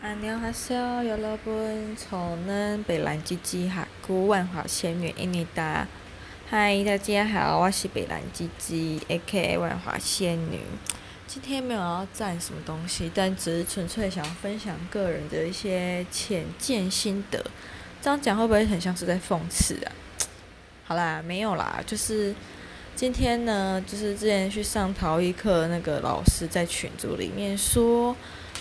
安妞哈小有老本，从嫩白兰吉吉哈古万华仙女印尼达。嗨，大家好，我是北兰吉吉，A.K.A. 万华仙女。今天没有要赞什么东西，但只是纯粹想要分享个人的一些浅见心得。这样讲会不会很像是在讽刺啊？好啦，没有啦，就是今天呢，就是之前去上陶艺课，那个老师在群组里面说。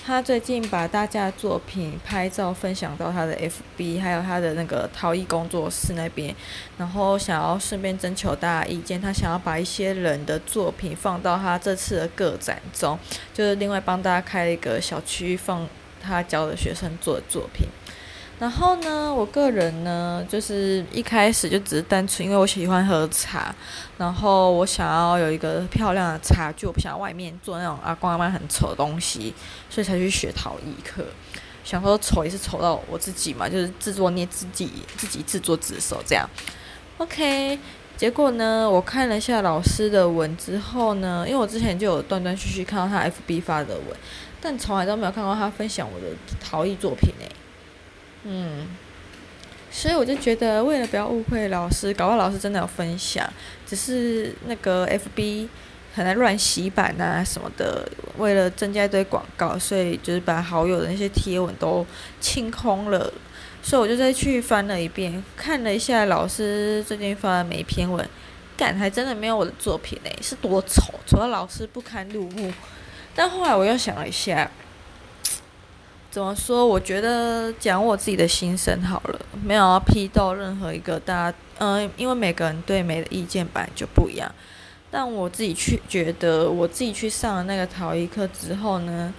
他最近把大家的作品拍照分享到他的 FB，还有他的那个陶艺工作室那边，然后想要顺便征求大家意见。他想要把一些人的作品放到他这次的个展中，就是另外帮大家开了一个小区，放他教的学生做的作品。然后呢，我个人呢，就是一开始就只是单纯因为我喜欢喝茶，然后我想要有一个漂亮的茶具，我不想要外面做那种阿公阿妈很丑的东西，所以才去学陶艺课。想说丑也是丑到我自己嘛，就是自作孽自己自己自作自受这样。OK，结果呢，我看了一下老师的文之后呢，因为我之前就有断断续续看到他 FB 发的文，但从来都没有看过他分享我的陶艺作品诶、嗯，所以我就觉得，为了不要误会老师，搞不好老师真的有分享，只是那个 FB 很爱乱洗版啊什么的，为了增加一堆广告，所以就是把好友的那些贴文都清空了。所以我就再去翻了一遍，看了一下老师最近发的每一篇文，感还真的没有我的作品诶、是多丑，丑到老师不堪入目。但后来我又想了一下。怎么说？我觉得讲我自己的心声好了，没有要批斗任何一个大家，嗯、因为每个人对美的意见本来就不一样。但我自己去觉得，我自己去上了那个陶艺课之后呢，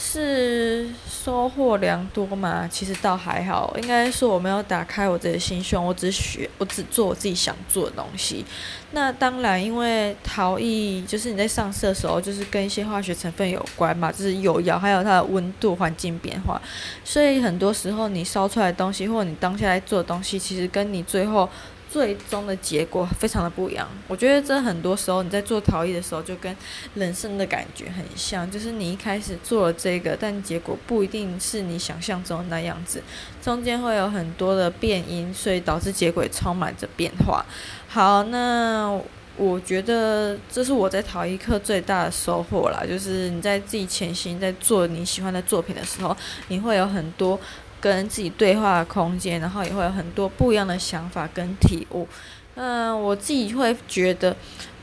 是收获良多嘛？其实倒还好，应该说我没有打开我自己的心胸，我只学，我只做我自己想做的东西。那当然，因为陶艺就是你在上色的时候，就是跟一些化学成分有关嘛，就是釉药，还有它的温度、环境变化，所以很多时候你烧出来的东西，或者你当下在做的东西，其实跟你最后。最终的结果非常的不一样，我觉得这很多时候你在做陶艺的时候，就跟人生的感觉很像，就是你一开始做了这个，但结果不一定是你想象中的那样子，中间会有很多的变因，所以导致结果也充满着变化。好，那我觉得这是我在陶艺课最大的收获啦，就是你在自己潜心在做你喜欢的作品的时候，你会有很多。跟自己对话的空间，然后也会有很多不一样的想法跟体悟。嗯，我自己会觉得，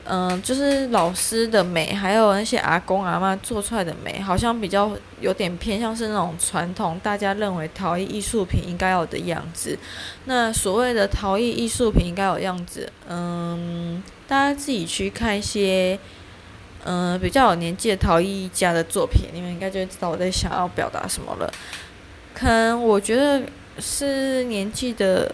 嗯，就是老师的美，还有那些阿公阿嬷做出来的美，好像比较有点偏向是那种传统，大家认为陶艺艺术品应该有的样子。那所谓的陶艺艺术品应该有样子，嗯，大家自己去看一些，嗯，比较有年纪的陶艺家的作品，你们应该就知道我在想要表达什么了。可能我觉得是年纪的，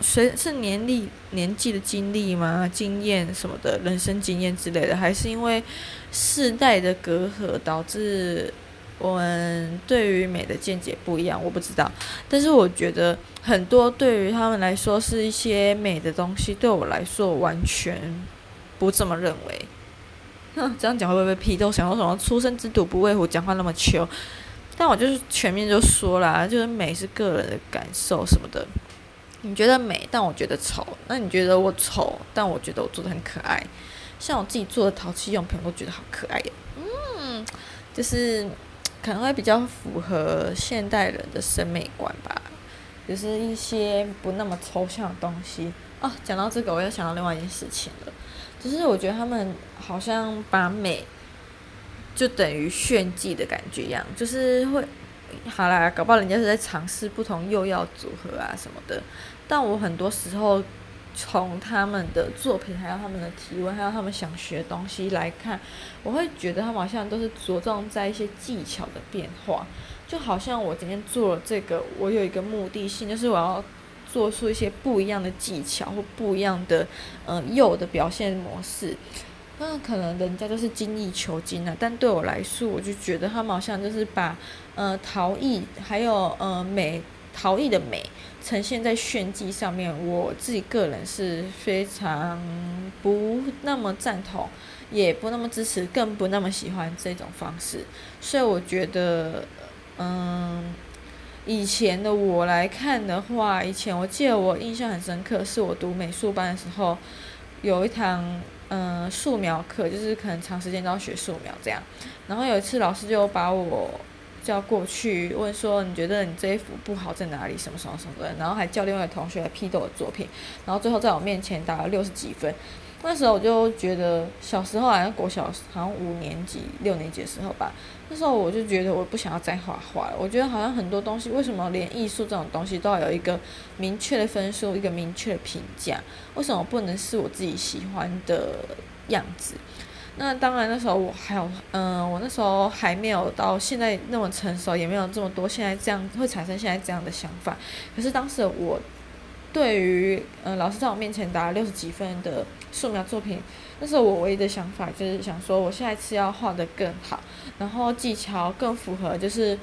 随是年历年纪的经历吗？经验什么的，人生经验之类的，还是因为世代的隔阂导致我们对于美的见解不一样？我不知道。但是我觉得很多对于他们来说是一些美的东西，对我来说完全不这么认为。哼，这样讲会不会被批斗？想说什么“初生之犊不畏虎”，讲话那么糗。但我就是全面就说啦，就是美是个人的感受什么的。你觉得美，但我觉得丑。那你觉得我丑，但我觉得我做的很可爱。像我自己做的淘气用品，我都觉得好可爱呀。嗯，就是可能会比较符合现代人的审美观吧。就是一些不那么抽象的东西。哦，讲到这个，我又想到另外一件事情了。就是我觉得他们好像把美。就等于炫技的感觉一样，就是会，好啦，搞不好人家是在尝试不同釉药组合啊什么的。但我很多时候从他们的作品，还有他们的提问，还有他们想学的东西来看，我会觉得他们好像都是着重在一些技巧的变化。就好像我今天做了这个，我有一个目的性，就是我要做出一些不一样的技巧或不一样的嗯釉的表现模式。那可能人家就是精益求精啊，但对我来说，我就觉得他们好像就是把呃陶艺还有呃美陶艺的美呈现在炫技上面，我自己个人是非常不那么赞同，也不那么支持，更不那么喜欢这种方式。所以我觉得，嗯，以前的我来看的话，以前我记得我印象很深刻，是我读美术班的时候，有一堂嗯素描课，就是可能长时间都要学素描这样。然后有一次老师就把我叫过去问说，你觉得你这一幅不好在哪里？什么什么什么的，然后还叫另外同学来批斗我的作品，然后最后在我面前打了六十几分。那时候我就觉得，小时候好像国小，好像五年级、六年级的时候吧。那时候我就觉得，我不想要再画画了。我觉得好像很多东西，为什么连艺术这种东西都要有一个明确的分数、一个明确的评价？为什么不能是我自己喜欢的样子？那当然，那时候我还有，嗯、我那时候还没有到现在那么成熟，也没有这么多现在这样会产生现在这样的想法。可是当时我。对于嗯，老师在我面前打了六十几分的素描作品，那时候我唯一的想法就是想说，我下一次要画的更好，然后技巧更符合，就是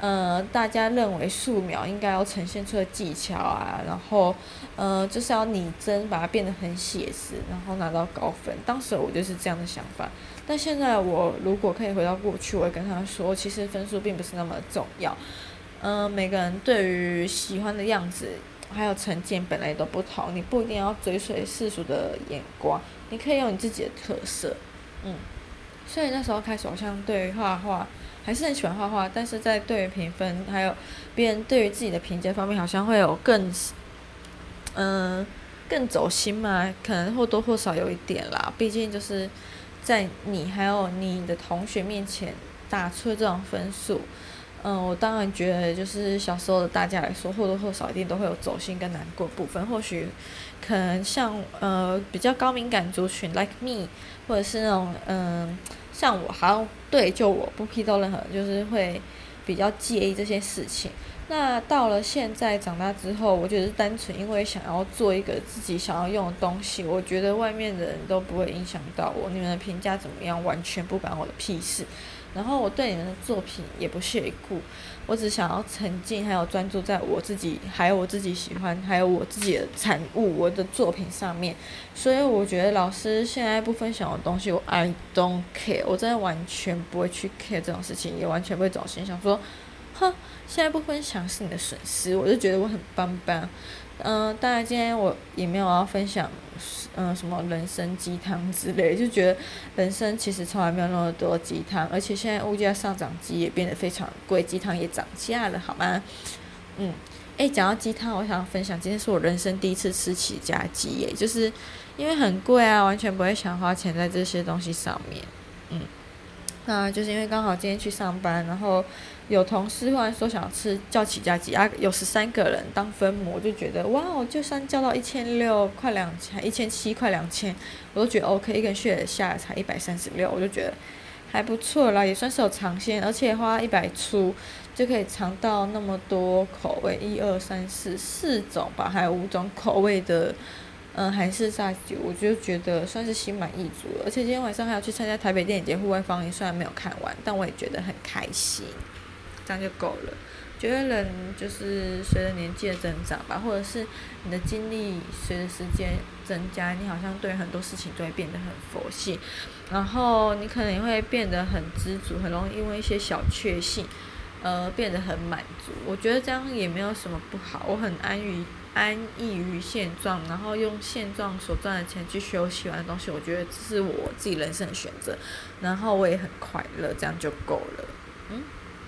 呃，大家认为素描应该要呈现出的技巧啊，然后呃，就是要拟真，把它变得很写实，然后拿到高分。当时我就是这样的想法，但现在我如果可以回到过去，我会跟他说，其实分数并不是那么重要。嗯、每个人对于喜欢的样子。还有成见本来都不同，你不一定要追随世俗的眼光，你可以有你自己的特色，嗯。所以那时候开始，好像对画画还是很喜欢画画，但是在对于评分还有别人对于自己的评价方面，好像会有更，嗯、更走心嘛，可能或多或少有一点啦。毕竟就是在你还有你的同学面前打出这种分数。嗯，我当然觉得，就是小时候的大家来说，或多或少一定都会有走心跟难过部分。或许，可能像呃比较高敏感族群，like me，或者是那种嗯像我，好像对，就我不批斗任何人，就是会比较介意这些事情。那到了现在长大之后，我觉得是单纯因为想要做一个自己想要用的东西，我觉得外面的人都不会影响到我，你们的评价怎么样，完全不管我的屁事。然后我对你们的作品也不屑一顾，我只想要沉浸，还有专注在我自己，还有我自己喜欢，还有我自己的产物，我的作品上面。所以我觉得老师现在不分享的东西，我 I don't care，我真的完全不会去 care 这种事情，也完全不会走心，想说，哼，现在不分享是你的损失，我就觉得我很棒棒。嗯、当然今天我也没有要分享，嗯、什么人参鸡汤之类，就觉得人生其实从来没有那么多鸡汤，而且现在物价上涨，鸡也变得非常贵，鸡汤也涨价了，好吗？嗯，诶，讲到鸡汤，我想分享，今天是我人生第一次吃起家鸡耶，就是因为很贵啊，完全不会想花钱在这些东西上面，嗯。那就是因为刚好今天去上班，然后有同事忽然说想吃叫起家鸡啊，有十三个人当分母，我就觉得哇，我就算叫到一千六快两千，一千七快两千，我都觉得 OK，一个人血下来才一百三十六，我就觉得还不错啦，也算是有尝鲜，而且花一百出就可以尝到那么多口味，一二三四四种吧，还有五种口味的。嗯，韩式炸鸡，我就觉得算是心满意足了。而且今天晚上还要去参加台北电影节户外放映，虽然没有看完，但我也觉得很开心，这样就够了。觉得人就是随着年纪的增长吧，或者是你的经历随着时间增加，你好像对很多事情都会变得很佛系，然后你可能也会变得很知足，很容易因为一些小确幸，呃，变得很满足。我觉得这样也没有什么不好，我很安于。安逸于现状，然后用现状所赚的钱去学我喜欢的东西，我觉得这是我自己人生的选择，然后我也很快乐，这样就够了，嗯。